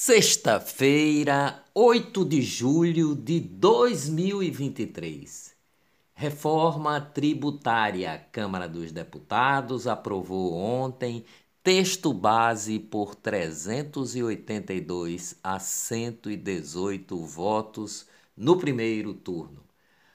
Sexta-feira, 8 de julho de 2023. Reforma tributária. Câmara dos Deputados aprovou ontem texto base por 382 a 118 votos no primeiro turno.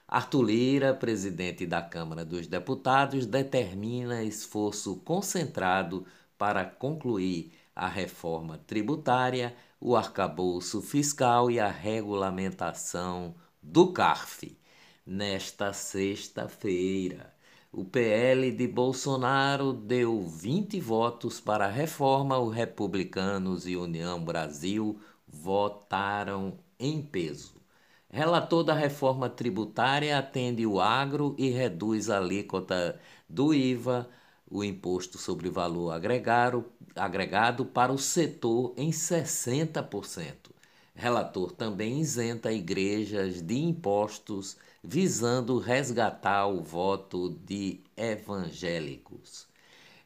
Arthur Lira, presidente da Câmara dos Deputados, determina esforço concentrado para concluir a reforma tributária, o arcabouço fiscal e a regulamentação do CARF. Nesta sexta-feira, o PL de Bolsonaro deu 20 votos para a reforma, os republicanos e União Brasil votaram em peso. Relator da reforma tributária atende o agro e reduz a alíquota do IVA o imposto sobre valor agregado, agregado para o setor em 60%. Relator também isenta igrejas de impostos, visando resgatar o voto de evangélicos.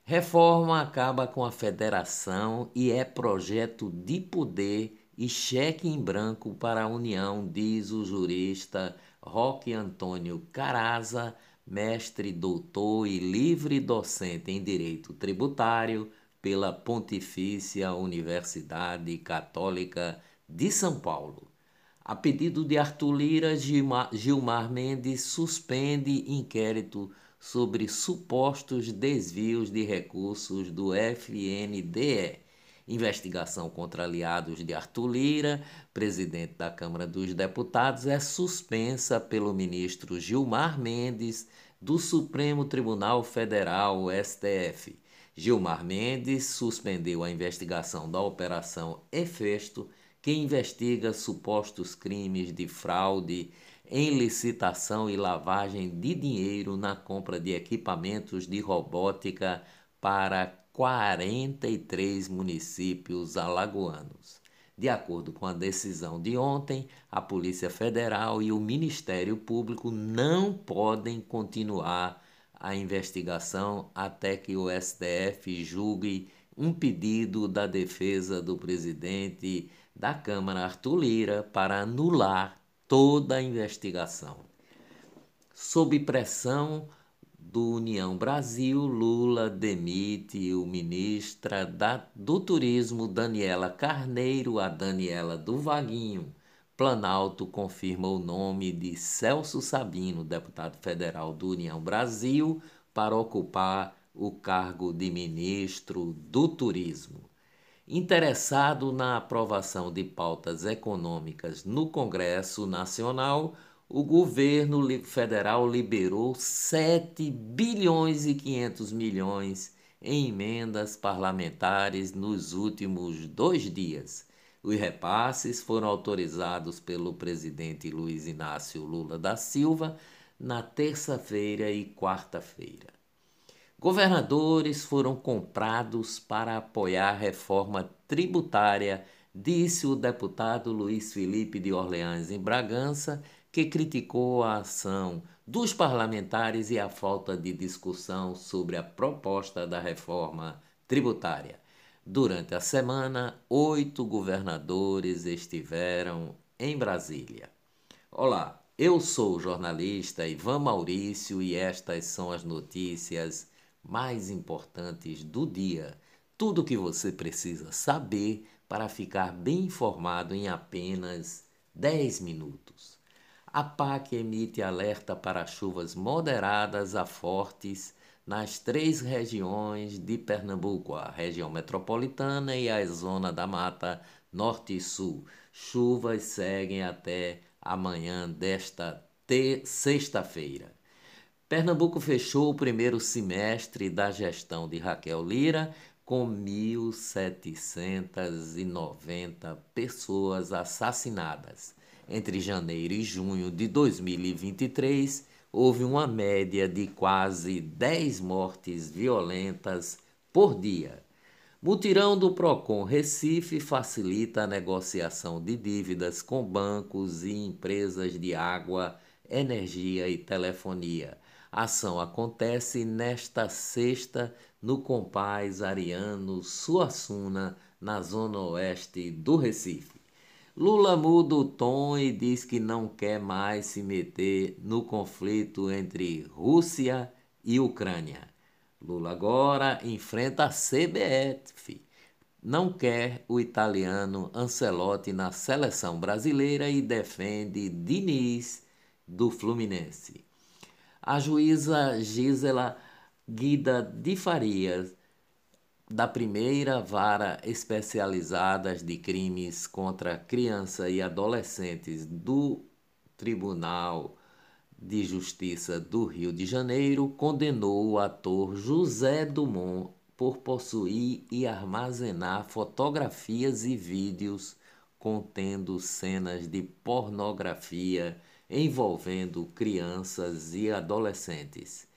Reforma acaba com a federação e é projeto de poder e cheque em branco para a União, diz o jurista Roque Antônio Caraza, mestre, doutor e livre docente em Direito Tributário pela Pontifícia Universidade Católica de São Paulo. A pedido de Arthur Lira, Gilmar Mendes suspende inquérito sobre supostos desvios de recursos do FNDE Investigação contra aliados de Arthur Lira, presidente da Câmara dos Deputados, é suspensa pelo ministro Gilmar Mendes do Supremo Tribunal Federal, STF. Gilmar Mendes suspendeu a investigação da Operação Efesto, que investiga supostos crimes de fraude em licitação e lavagem de dinheiro na compra de equipamentos de robótica para 43 municípios alagoanos. De acordo com a decisão de ontem, a Polícia Federal e o Ministério Público não podem continuar a investigação até que o STF julgue um pedido da defesa do presidente da Câmara, Arthur Lira, para anular toda a investigação. Sob pressão, do União Brasil, Lula demite o ministra da, do Turismo, Daniela Carneiro, a Daniela do Vaguinho. Planalto confirma o nome de Celso Sabino, deputado federal do União Brasil, para ocupar o cargo de ministro do Turismo. Interessado na aprovação de pautas econômicas no Congresso Nacional, o governo federal liberou 7 bilhões e 500 milhões em emendas parlamentares nos últimos dois dias. Os repasses foram autorizados pelo presidente Luiz Inácio Lula da Silva na terça-feira e quarta-feira. Governadores foram comprados para apoiar a reforma tributária, disse o deputado Luiz Felipe de Orleans em Bragança que criticou a ação dos parlamentares e a falta de discussão sobre a proposta da reforma tributária. Durante a semana, oito governadores estiveram em Brasília. Olá, eu sou o jornalista Ivan Maurício e estas são as notícias mais importantes do dia. Tudo o que você precisa saber para ficar bem informado em apenas 10 minutos. A PAC emite alerta para chuvas moderadas a fortes nas três regiões de Pernambuco, a região metropolitana e a zona da Mata Norte e Sul. Chuvas seguem até amanhã desta sexta-feira. Pernambuco fechou o primeiro semestre da gestão de Raquel Lira com 1.790 pessoas assassinadas. Entre janeiro e junho de 2023, houve uma média de quase 10 mortes violentas por dia. Mutirão do Procon Recife facilita a negociação de dívidas com bancos e empresas de água, energia e telefonia. A ação acontece nesta sexta no Compaz Ariano Suassuna, na zona oeste do Recife. Lula muda o tom e diz que não quer mais se meter no conflito entre Rússia e Ucrânia. Lula agora enfrenta a CBF. Não quer o italiano Ancelotti na seleção brasileira e defende Diniz do Fluminense. A juíza Gisela Guida de Farias, da primeira vara especializada de crimes contra criança e adolescentes do Tribunal de Justiça do Rio de Janeiro condenou o ator José Dumont por possuir e armazenar fotografias e vídeos contendo cenas de pornografia envolvendo crianças e adolescentes.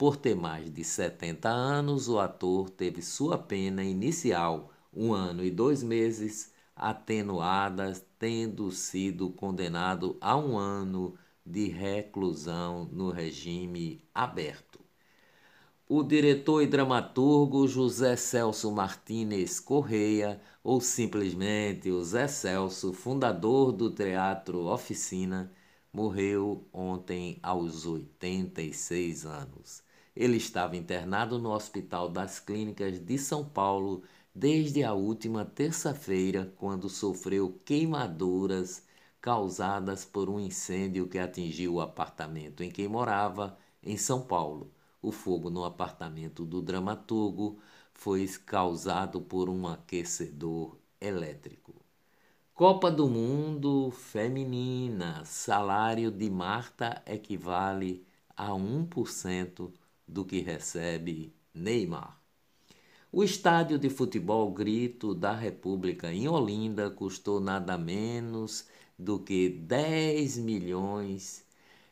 Por ter mais de 70 anos, o ator teve sua pena inicial, um ano e dois meses, atenuada, tendo sido condenado a um ano de reclusão no regime aberto. O diretor e dramaturgo José Celso Martínez Correia, ou simplesmente o Zé Celso, fundador do Teatro Oficina, morreu ontem aos 86 anos. Ele estava internado no Hospital das Clínicas de São Paulo desde a última terça-feira, quando sofreu queimaduras causadas por um incêndio que atingiu o apartamento em que morava, em São Paulo. O fogo no apartamento do dramaturgo foi causado por um aquecedor elétrico. Copa do Mundo Feminina. Salário de Marta equivale a 1% do que recebe Neymar. O estádio de futebol Grito da República em Olinda custou nada menos do que 10 milhões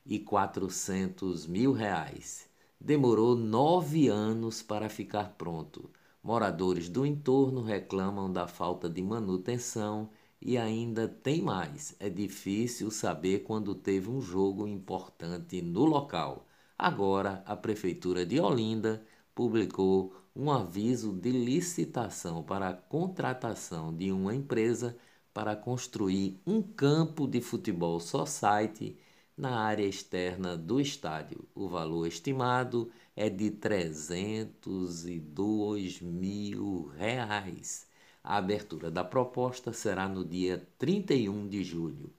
e 400 mil reais. Demorou nove anos para ficar pronto. Moradores do entorno reclamam da falta de manutenção e ainda tem mais. É difícil saber quando teve um jogo importante no local. Agora, a Prefeitura de Olinda publicou um aviso de licitação para a contratação de uma empresa para construir um campo de futebol society na área externa do estádio. O valor estimado é de 302 mil reais. A abertura da proposta será no dia 31 de julho.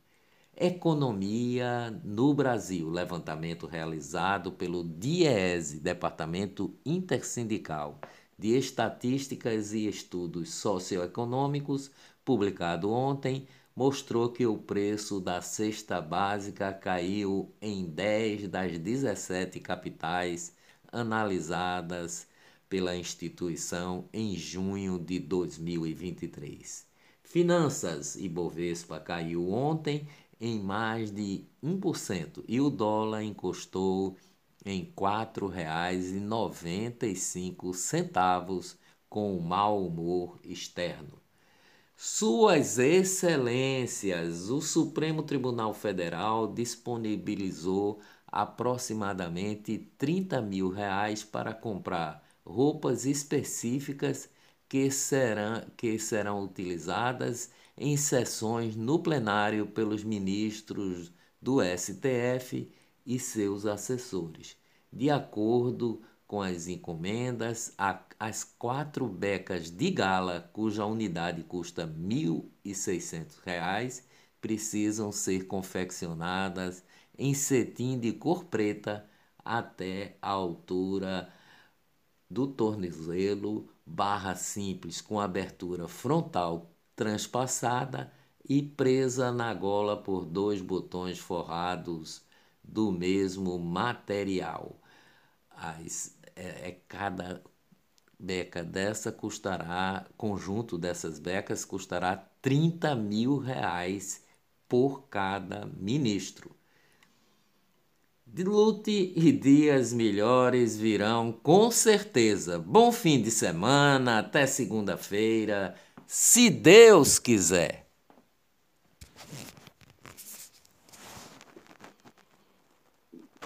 Economia no Brasil, levantamento realizado pelo DIESE, Departamento Intersindical de Estatísticas e Estudos Socioeconômicos, publicado ontem, mostrou que o preço da cesta básica caiu em 10 das 17 capitais analisadas pela instituição em junho de 2023. Finanças Ibovespa caiu ontem em mais de 1% e o dólar encostou em R$ 4,95 com o mau humor externo. Suas Excelências, o Supremo Tribunal Federal disponibilizou aproximadamente 30 mil reais para comprar roupas específicas que serão, que serão utilizadas em sessões no plenário pelos ministros do STF e seus assessores. De acordo com as encomendas, as quatro becas de gala, cuja unidade custa R$ 1.600, precisam ser confeccionadas em cetim de cor preta até a altura do tornozelo, barra simples com abertura frontal transpassada e presa na gola por dois botões forrados do mesmo material. As é, é cada beca dessa custará, conjunto dessas becas custará 30 mil reais por cada ministro. Lute e dias melhores virão com certeza. Bom fim de semana, até segunda-feira, se Deus quiser.